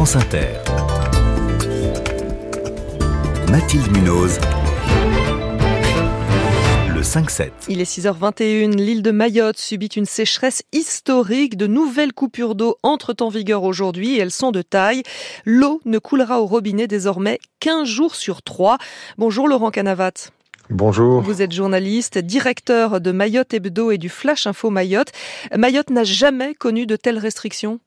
France Inter. Mathilde Munoz. Le 5-7. Il est 6h21. L'île de Mayotte subit une sécheresse historique. De nouvelles coupures d'eau entrent en vigueur aujourd'hui et elles sont de taille. L'eau ne coulera au robinet désormais qu'un jour sur trois. Bonjour Laurent Canavat. Bonjour. Vous êtes journaliste, directeur de Mayotte Hebdo et du Flash Info Mayotte. Mayotte n'a jamais connu de telles restrictions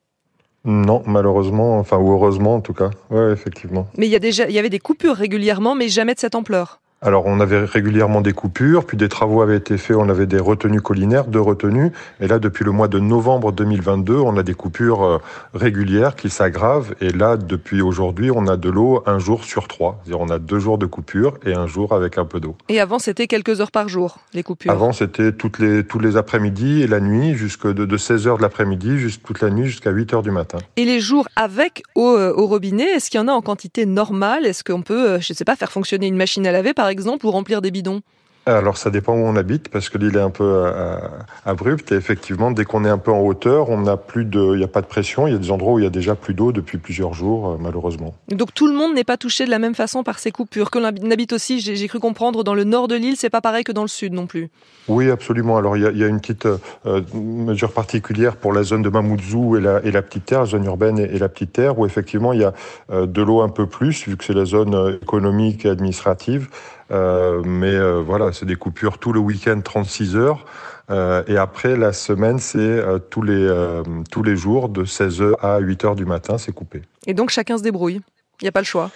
Non, malheureusement, enfin ou heureusement en tout cas. Oui, effectivement. Mais il y, a déjà, il y avait des coupures régulièrement, mais jamais de cette ampleur. Alors on avait régulièrement des coupures, puis des travaux avaient été faits, on avait des retenues collinaires, deux retenues, et là depuis le mois de novembre 2022, on a des coupures euh, régulières qui s'aggravent, et là depuis aujourd'hui, on a de l'eau un jour sur trois, c'est-à-dire on a deux jours de coupure et un jour avec un peu d'eau. Et avant c'était quelques heures par jour, les coupures? Avant c'était toutes les, tous les après-midi et la nuit, jusque de, de 16h de l'après-midi, jusqu'à toute la nuit jusqu'à 8h du matin. Et les jours avec eau euh, au robinet, est-ce qu'il y en a en quantité normale? Est-ce qu'on peut, euh, je ne sais pas, faire fonctionner une machine à laver par exemple ou remplir des bidons alors ça dépend où on habite parce que l'île est un peu euh, abrupte et effectivement dès qu'on est un peu en hauteur, on n'a plus de, il n'y a pas de pression. Il y a des endroits où il y a déjà plus d'eau depuis plusieurs jours euh, malheureusement. Donc tout le monde n'est pas touché de la même façon par ces coupures. Que l'on habite aussi, j'ai cru comprendre, dans le nord de l'île, c'est pas pareil que dans le sud non plus. Oui absolument. Alors il y a, il y a une petite euh, mesure particulière pour la zone de Mamoudzou et la, et la petite terre, la zone urbaine et, et, la petite terre où effectivement il y a euh, de l'eau un peu plus vu que c'est la zone économique et administrative. Euh, mais euh, voilà, c'est des coupures tout le week-end, 36 heures. Euh, et après, la semaine, c'est tous, les, tous les jours, de 16h à 8h du matin, c'est coupé. Et donc, chacun se débrouille Il n'y a pas le choix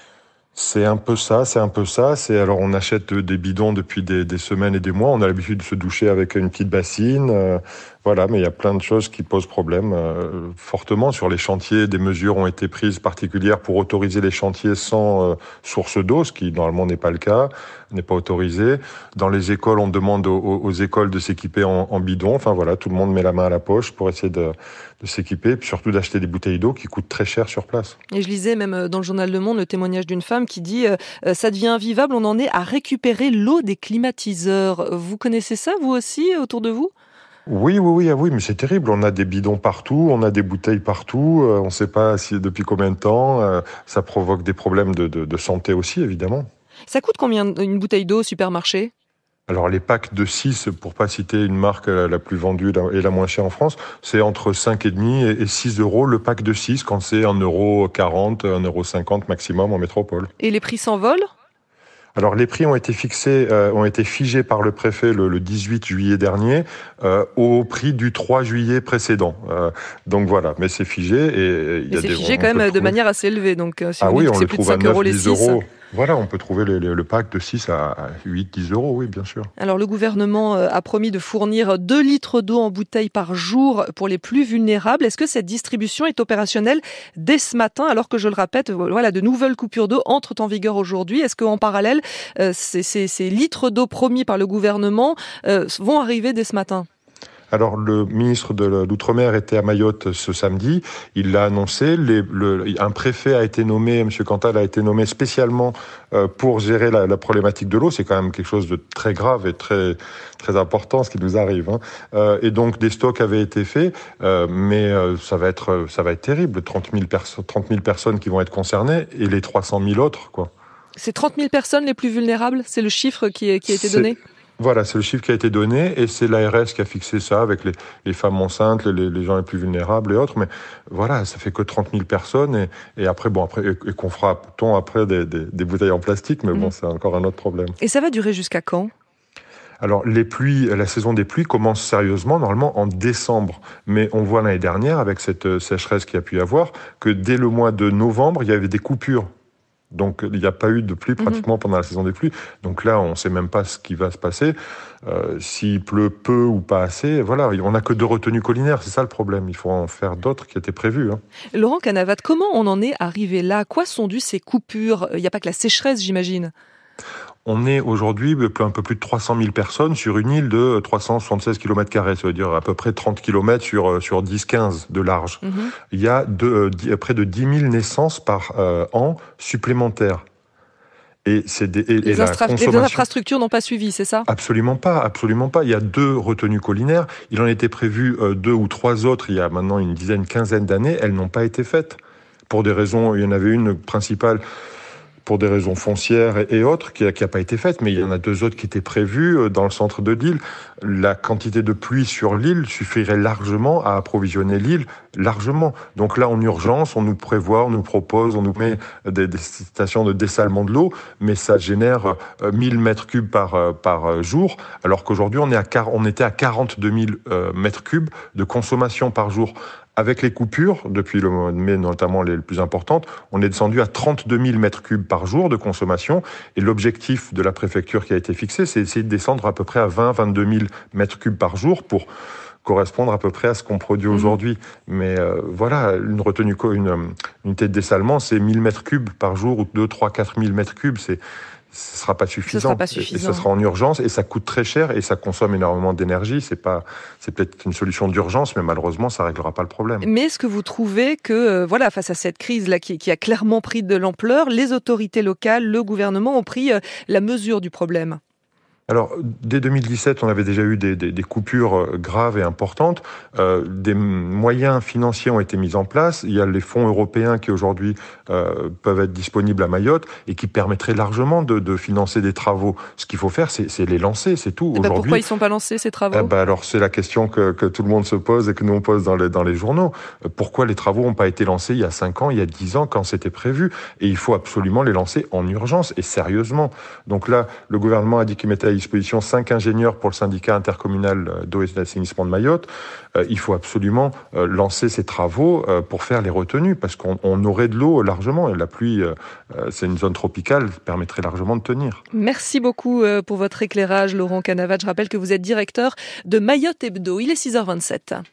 c'est un peu ça, c'est un peu ça. C'est alors on achète des bidons depuis des, semaines et des mois. On a l'habitude de se doucher avec une petite bassine, euh, voilà. Mais il y a plein de choses qui posent problème euh, fortement sur les chantiers. Des mesures ont été prises particulières pour autoriser les chantiers sans euh, source d'eau, ce qui normalement n'est pas le cas, n'est pas autorisé. Dans les écoles, on demande aux, aux écoles de s'équiper en, en, bidon. Enfin voilà, tout le monde met la main à la poche pour essayer de, de s'équiper, puis surtout d'acheter des bouteilles d'eau qui coûtent très cher sur place. Et je lisais même dans le journal Le Monde le témoignage d'une femme qui dit euh, ça devient invivable, on en est à récupérer l'eau des climatiseurs. Vous connaissez ça, vous aussi, autour de vous? Oui, oui, oui, ah oui, mais c'est terrible. On a des bidons partout, on a des bouteilles partout. Euh, on ne sait pas si depuis combien de temps. Euh, ça provoque des problèmes de, de, de santé aussi, évidemment. Ça coûte combien une bouteille d'eau au supermarché? Alors les packs de 6, pour pas citer une marque la plus vendue et la moins chère en France, c'est entre 5,5 et 6 euros le pack de 6 quand c'est 1,40 euro, 1,50 euro maximum en métropole. Et les prix s'envolent? Alors les prix ont été fixés, euh, ont été figés par le préfet le, le 18 juillet dernier euh, au prix du 3 juillet précédent. Euh, donc voilà, mais c'est figé et il y a des. C'est figé quand même de manière assez élevée, donc si ah oui, on le trouve à 9, 10 euros. Voilà, on peut trouver le, pack de 6 à 8, 10 euros, oui, bien sûr. Alors, le gouvernement a promis de fournir 2 litres d'eau en bouteille par jour pour les plus vulnérables. Est-ce que cette distribution est opérationnelle dès ce matin, alors que, je le répète, voilà, de nouvelles coupures d'eau entrent en vigueur aujourd'hui? Est-ce qu'en parallèle, ces, ces, ces, litres d'eau promis par le gouvernement euh, vont arriver dès ce matin alors le ministre de l'Outre-mer était à Mayotte ce samedi. Il l'a annoncé. Un préfet a été nommé, M. Cantal a été nommé spécialement euh, pour gérer la, problématique de l'eau. C'est quand même quelque chose de très grave et très très important ce qui nous arrive. Hein. Euh, et donc des stocks avaient été faits, euh, mais euh, ça va être ça va être terrible. 30 000, perso 30 000 personnes qui vont être concernées et les 300 000 autres quoi. C'est 30 000 personnes les plus vulnérables. C'est le chiffre qui, qui a été donné? Voilà, c'est le chiffre qui a été donné et c'est l'ARS qui a fixé ça avec les, les femmes enceintes, les, les, gens les plus vulnérables et autres. Mais voilà, ça fait que 30 000 personnes et, et après, bon, après, et, qu'on fera t après des, des, des, bouteilles en plastique, mais mmh. bon, c'est encore un autre problème. Et ça va durer jusqu'à quand? Alors les pluies, la saison des pluies commence sérieusement normalement en décembre, mais on voit l'année dernière avec cette sécheresse qui a pu y avoir que dès le mois de novembre il y avait des coupures donc il n'y a pas eu de pluie pratiquement mmh. pendant la saison des pluies. Donc là, on ne sait même pas ce qui va se passer. Euh, S'il pleut peu ou pas assez, voilà, on n'a que deux retenues collinaires, c'est ça le problème. Il faut en faire d'autres qui étaient prévues. Hein. Laurent Canavat, comment on en est arrivé là? Quoi sont dues ces coupures? Il n'y a pas que la sécheresse, j'imagine on est aujourd'hui un peu plus de 300 000 personnes sur une île de 376 km, ça veut dire à peu près 30 km sur, sur 10-15 de large. -hmm. Il y a de, euh, près de 10 000 naissances par euh, an supplémentaires. Et, des, et, les, et consommation... les, infrastructures n'ont pas suivi, c'est ça? Absolument pas, absolument pas. Il y a deux retenues collinaires. Il en était prévu euh, deux ou trois autres il y a maintenant une dizaine, quinzaine d'années. Elles n'ont pas été faites pour des raisons, il y en avait une principale pour des raisons foncières et, autres, qui n'a pas été faite, mais il y en a deux autres qui étaient prévues euh, dans le centre de l'île. La quantité de pluie sur l'île suffirait largement à approvisionner l'île, largement. Donc là, en urgence, on nous prévoit, on nous propose, on nous met des, stations de dessalement de l'eau, mais ça génère 1000 euh, mètres cubes par, euh, jour, alors qu'aujourd'hui, on, à, on était à 42 000 mètres cubes de consommation par jour. Avec les coupures, depuis le mois de mai notamment les plus importantes, on est descendu à 32 000 mètres cubes par jour de consommation. Et l'objectif de la préfecture qui a été fixé, c'est d'essayer de descendre à peu près à 20-22 000 mètres cubes par jour pour correspondre à peu près à ce qu'on produit mmh. aujourd'hui. Mais euh, voilà, une retenue, une, une unité de dessalement, c'est 1000 mètres cubes par jour ou 2, 3, 4 000 mètres cubes. C'est ce sera pas suffisant. Ce sera pas suffisant. Et, ça sera en urgence et ça coûte très cher et ça consomme énormément d'énergie. C'est pas, c'est peut-être une solution d'urgence, mais malheureusement, ça réglera pas le problème. Mais est-ce que vous trouvez que, euh, voilà, face à cette crise là qui, qui, a clairement pris de l'ampleur, les autorités locales, le gouvernement ont pris euh, la mesure du problème? Alors, dès 2017, on avait déjà eu des, des, des coupures euh, graves et importantes. Euh, des moyens financiers ont été mis en place. Il y a les fonds européens qui aujourd'hui euh, peuvent être disponibles à Mayotte et qui permettraient largement de, de financer des travaux. Ce qu'il faut faire, c'est les lancer, c'est tout. Ben pourquoi ils sont pas lancés ces travaux? Eh ben Alors, c'est la question que, que, tout le monde se pose et que nous on pose dans les, dans les journaux. Euh, pourquoi les travaux n'ont pas été lancés il y a 5 ans, il y a 10 ans, quand c'était prévu? Et il faut absolument les lancer en urgence et sérieusement. Donc là, le gouvernement a dit qu'il mettait disposition cinq ingénieurs pour le syndicat intercommunal euh, d'eau et d'assainissement de Mayotte. Euh, il faut absolument euh, lancer ces travaux pour faire les retenues, parce qu'on aurait de l'eau largement. Et la pluie, c'est une zone tropicale, permettrait largement de tenir. Merci beaucoup pour votre éclairage, Laurent Canavat. Je rappelle que vous êtes directeur de Mayotte Hebdo. Il est 6h27.